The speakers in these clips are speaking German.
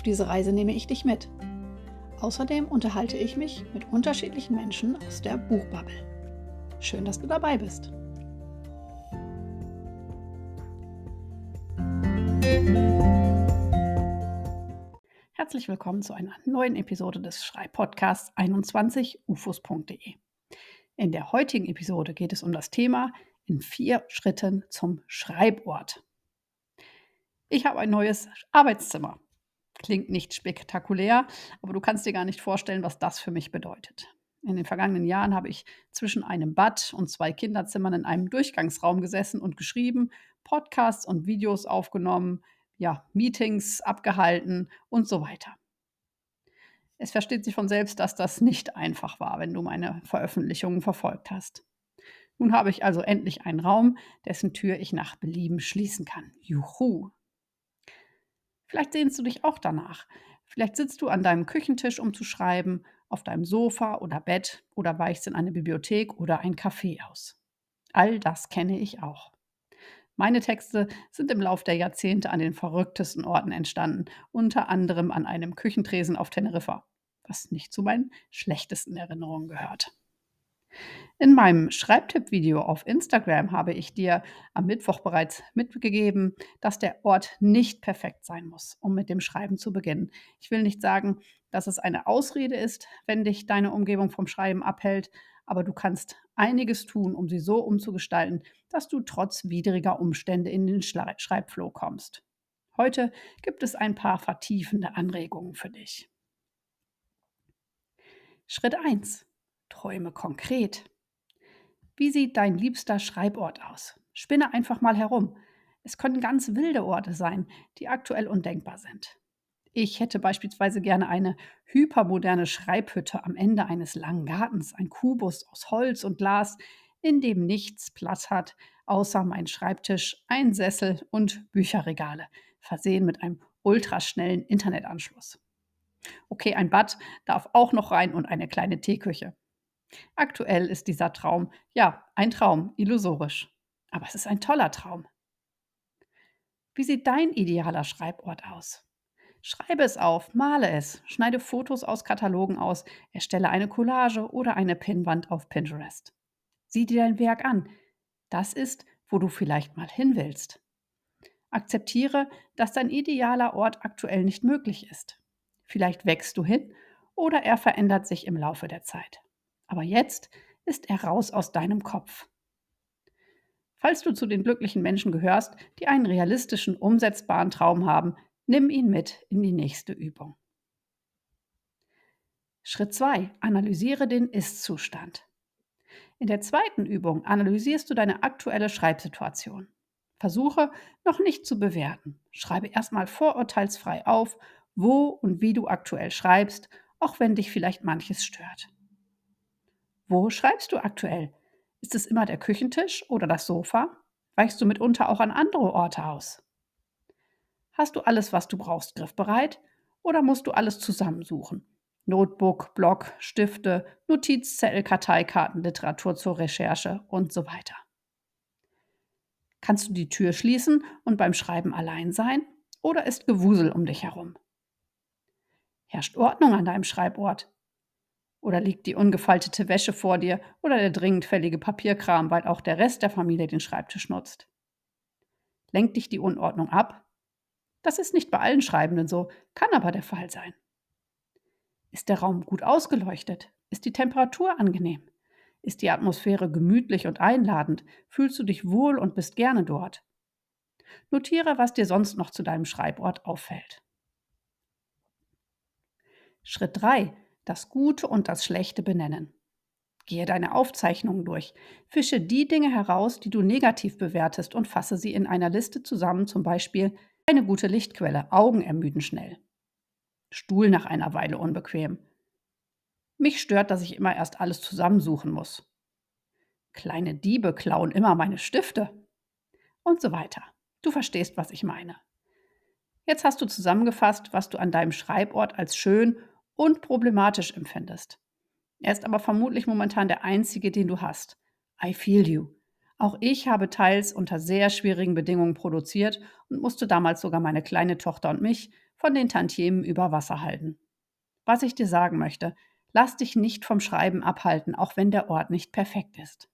Auf diese Reise nehme ich dich mit. Außerdem unterhalte ich mich mit unterschiedlichen Menschen aus der Buchbubble. Schön, dass du dabei bist. Herzlich willkommen zu einer neuen Episode des Schreibpodcasts 21ufos.de. In der heutigen Episode geht es um das Thema in vier Schritten zum Schreibort. Ich habe ein neues Arbeitszimmer. Klingt nicht spektakulär, aber du kannst dir gar nicht vorstellen, was das für mich bedeutet. In den vergangenen Jahren habe ich zwischen einem Bad und zwei Kinderzimmern in einem Durchgangsraum gesessen und geschrieben, Podcasts und Videos aufgenommen, ja, Meetings abgehalten und so weiter. Es versteht sich von selbst, dass das nicht einfach war, wenn du meine Veröffentlichungen verfolgt hast. Nun habe ich also endlich einen Raum, dessen Tür ich nach Belieben schließen kann. Juhu! Vielleicht sehnst du dich auch danach. Vielleicht sitzt du an deinem Küchentisch, um zu schreiben, auf deinem Sofa oder Bett oder weichst in eine Bibliothek oder ein Café aus. All das kenne ich auch. Meine Texte sind im Lauf der Jahrzehnte an den verrücktesten Orten entstanden, unter anderem an einem Küchentresen auf Teneriffa, was nicht zu meinen schlechtesten Erinnerungen gehört. In meinem Schreibtipp-Video auf Instagram habe ich dir am Mittwoch bereits mitgegeben, dass der Ort nicht perfekt sein muss, um mit dem Schreiben zu beginnen. Ich will nicht sagen, dass es eine Ausrede ist, wenn dich deine Umgebung vom Schreiben abhält, aber du kannst einiges tun, um sie so umzugestalten, dass du trotz widriger Umstände in den Schreibflow kommst. Heute gibt es ein paar vertiefende Anregungen für dich. Schritt 1. Träume konkret. Wie sieht dein liebster Schreibort aus? Spinne einfach mal herum. Es können ganz wilde Orte sein, die aktuell undenkbar sind. Ich hätte beispielsweise gerne eine hypermoderne Schreibhütte am Ende eines langen Gartens, ein Kubus aus Holz und Glas, in dem nichts Platz hat, außer mein Schreibtisch, ein Sessel und Bücherregale, versehen mit einem ultraschnellen Internetanschluss. Okay, ein Bad darf auch noch rein und eine kleine Teeküche. Aktuell ist dieser Traum, ja, ein Traum, illusorisch. Aber es ist ein toller Traum. Wie sieht dein idealer Schreibort aus? Schreibe es auf, male es, schneide Fotos aus Katalogen aus, erstelle eine Collage oder eine Pinnwand auf Pinterest. Sieh dir dein Werk an. Das ist, wo du vielleicht mal hin willst. Akzeptiere, dass dein idealer Ort aktuell nicht möglich ist. Vielleicht wächst du hin oder er verändert sich im Laufe der Zeit. Aber jetzt ist er raus aus deinem Kopf. Falls du zu den glücklichen Menschen gehörst, die einen realistischen, umsetzbaren Traum haben, nimm ihn mit in die nächste Übung. Schritt 2. Analysiere den Ist-Zustand. In der zweiten Übung analysierst du deine aktuelle Schreibsituation. Versuche noch nicht zu bewerten. Schreibe erstmal vorurteilsfrei auf, wo und wie du aktuell schreibst, auch wenn dich vielleicht manches stört. Wo schreibst du aktuell? Ist es immer der Küchentisch oder das Sofa? Weichst du mitunter auch an andere Orte aus? Hast du alles, was du brauchst, griffbereit? Oder musst du alles zusammensuchen? Notebook, Block, Stifte, Notizzettel, Karteikarten, Literatur zur Recherche und so weiter. Kannst du die Tür schließen und beim Schreiben allein sein? Oder ist Gewusel um dich herum? Herrscht Ordnung an deinem Schreibort? Oder liegt die ungefaltete Wäsche vor dir oder der dringend fällige Papierkram, weil auch der Rest der Familie den Schreibtisch nutzt? Lenkt dich die Unordnung ab? Das ist nicht bei allen Schreibenden so, kann aber der Fall sein. Ist der Raum gut ausgeleuchtet? Ist die Temperatur angenehm? Ist die Atmosphäre gemütlich und einladend? Fühlst du dich wohl und bist gerne dort? Notiere, was dir sonst noch zu deinem Schreibort auffällt. Schritt 3 das Gute und das Schlechte benennen. Gehe deine Aufzeichnungen durch. Fische die Dinge heraus, die du negativ bewertest und fasse sie in einer Liste zusammen, zum Beispiel eine gute Lichtquelle, Augen ermüden schnell. Stuhl nach einer Weile unbequem. Mich stört, dass ich immer erst alles zusammensuchen muss. Kleine Diebe klauen immer meine Stifte. Und so weiter. Du verstehst, was ich meine. Jetzt hast du zusammengefasst, was du an deinem Schreibort als schön und problematisch empfindest. Er ist aber vermutlich momentan der einzige, den du hast. I feel you. Auch ich habe teils unter sehr schwierigen Bedingungen produziert und musste damals sogar meine kleine Tochter und mich von den Tantiemen über Wasser halten. Was ich dir sagen möchte, lass dich nicht vom Schreiben abhalten, auch wenn der Ort nicht perfekt ist.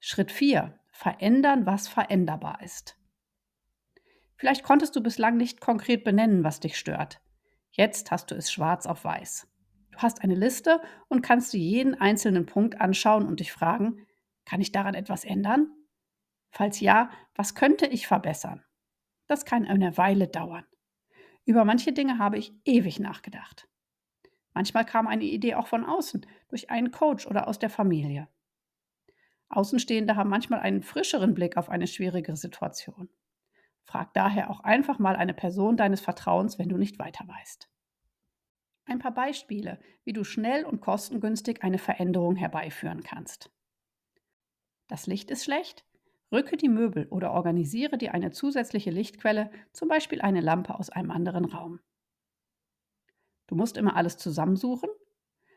Schritt 4. Verändern, was veränderbar ist. Vielleicht konntest du bislang nicht konkret benennen, was dich stört. Jetzt hast du es schwarz auf weiß. Du hast eine Liste und kannst dir jeden einzelnen Punkt anschauen und dich fragen, kann ich daran etwas ändern? Falls ja, was könnte ich verbessern? Das kann eine Weile dauern. Über manche Dinge habe ich ewig nachgedacht. Manchmal kam eine Idee auch von außen, durch einen Coach oder aus der Familie. Außenstehende haben manchmal einen frischeren Blick auf eine schwierige Situation. Frag daher auch einfach mal eine Person deines Vertrauens, wenn du nicht weiter weißt. Ein paar Beispiele, wie du schnell und kostengünstig eine Veränderung herbeiführen kannst. Das Licht ist schlecht? Rücke die Möbel oder organisiere dir eine zusätzliche Lichtquelle, zum Beispiel eine Lampe aus einem anderen Raum. Du musst immer alles zusammensuchen?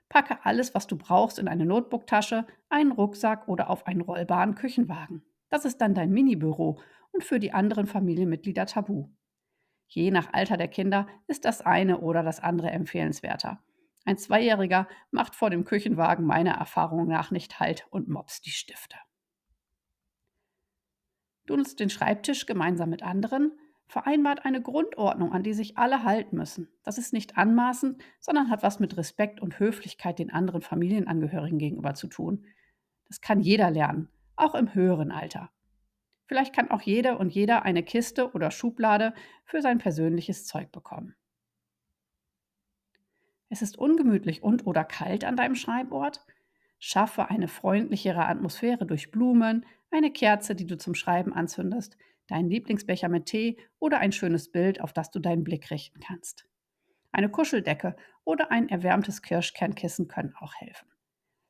Packe alles, was du brauchst, in eine Notebooktasche, einen Rucksack oder auf einen rollbaren Küchenwagen. Das ist dann dein Minibüro und für die anderen Familienmitglieder tabu. Je nach Alter der Kinder ist das eine oder das andere empfehlenswerter. Ein Zweijähriger macht vor dem Küchenwagen meiner Erfahrung nach nicht Halt und mobst die Stifte. Du nutzt den Schreibtisch gemeinsam mit anderen, vereinbart eine Grundordnung, an die sich alle halten müssen. Das ist nicht anmaßend, sondern hat was mit Respekt und Höflichkeit den anderen Familienangehörigen gegenüber zu tun. Das kann jeder lernen, auch im höheren Alter. Vielleicht kann auch jede und jeder eine Kiste oder Schublade für sein persönliches Zeug bekommen. Es ist ungemütlich und oder kalt an deinem Schreibort? Schaffe eine freundlichere Atmosphäre durch Blumen, eine Kerze, die du zum Schreiben anzündest, deinen Lieblingsbecher mit Tee oder ein schönes Bild, auf das du deinen Blick richten kannst. Eine Kuscheldecke oder ein erwärmtes Kirschkernkissen können auch helfen.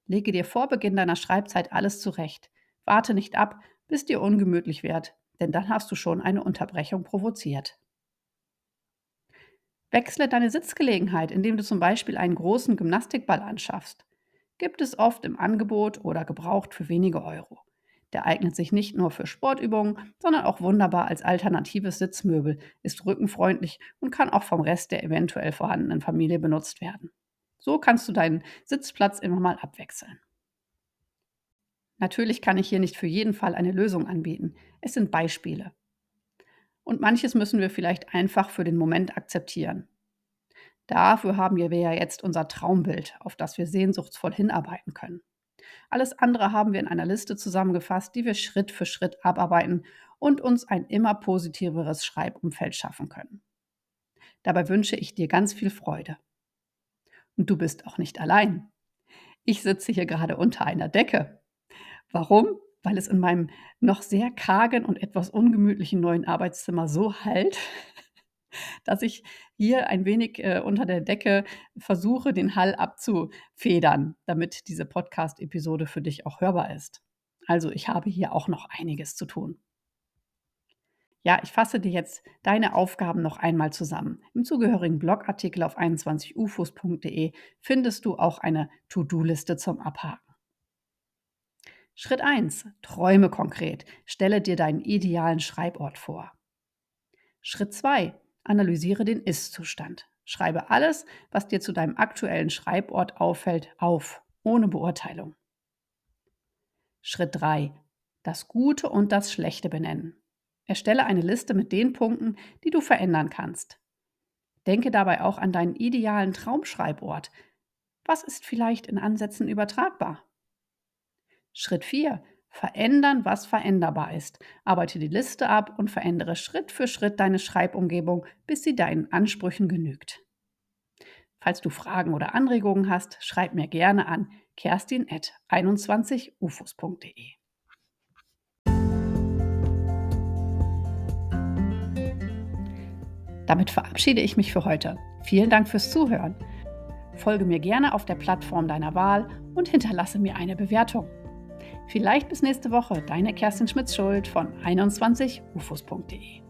Lege dir vor Beginn deiner Schreibzeit alles zurecht. Warte nicht ab, bis dir ungemütlich wird, denn dann hast du schon eine Unterbrechung provoziert. Wechsle deine Sitzgelegenheit, indem du zum Beispiel einen großen Gymnastikball anschaffst. Gibt es oft im Angebot oder gebraucht für wenige Euro. Der eignet sich nicht nur für Sportübungen, sondern auch wunderbar als alternatives Sitzmöbel, ist rückenfreundlich und kann auch vom Rest der eventuell vorhandenen Familie benutzt werden. So kannst du deinen Sitzplatz immer mal abwechseln. Natürlich kann ich hier nicht für jeden Fall eine Lösung anbieten. Es sind Beispiele. Und manches müssen wir vielleicht einfach für den Moment akzeptieren. Dafür haben wir ja jetzt unser Traumbild, auf das wir sehnsuchtsvoll hinarbeiten können. Alles andere haben wir in einer Liste zusammengefasst, die wir Schritt für Schritt abarbeiten und uns ein immer positiveres Schreibumfeld schaffen können. Dabei wünsche ich dir ganz viel Freude. Und du bist auch nicht allein. Ich sitze hier gerade unter einer Decke Warum? Weil es in meinem noch sehr kargen und etwas ungemütlichen neuen Arbeitszimmer so halt, dass ich hier ein wenig äh, unter der Decke versuche, den Hall abzufedern, damit diese Podcast-Episode für dich auch hörbar ist. Also ich habe hier auch noch einiges zu tun. Ja, ich fasse dir jetzt deine Aufgaben noch einmal zusammen. Im zugehörigen Blogartikel auf 21ufos.de findest du auch eine To-Do-Liste zum Abhaken. Schritt 1. Träume konkret. Stelle dir deinen idealen Schreibort vor. Schritt 2. Analysiere den Ist-Zustand. Schreibe alles, was dir zu deinem aktuellen Schreibort auffällt, auf, ohne Beurteilung. Schritt 3. Das Gute und das Schlechte benennen. Erstelle eine Liste mit den Punkten, die du verändern kannst. Denke dabei auch an deinen idealen Traumschreibort. Was ist vielleicht in Ansätzen übertragbar? Schritt 4. Verändern, was veränderbar ist. Arbeite die Liste ab und verändere Schritt für Schritt deine Schreibumgebung, bis sie deinen Ansprüchen genügt. Falls du Fragen oder Anregungen hast, schreib mir gerne an kerstin.21ufos.de. Damit verabschiede ich mich für heute. Vielen Dank fürs Zuhören. Folge mir gerne auf der Plattform deiner Wahl und hinterlasse mir eine Bewertung. Vielleicht bis nächste Woche, deine Kerstin Schmitz-Schuld von 21ufos.de.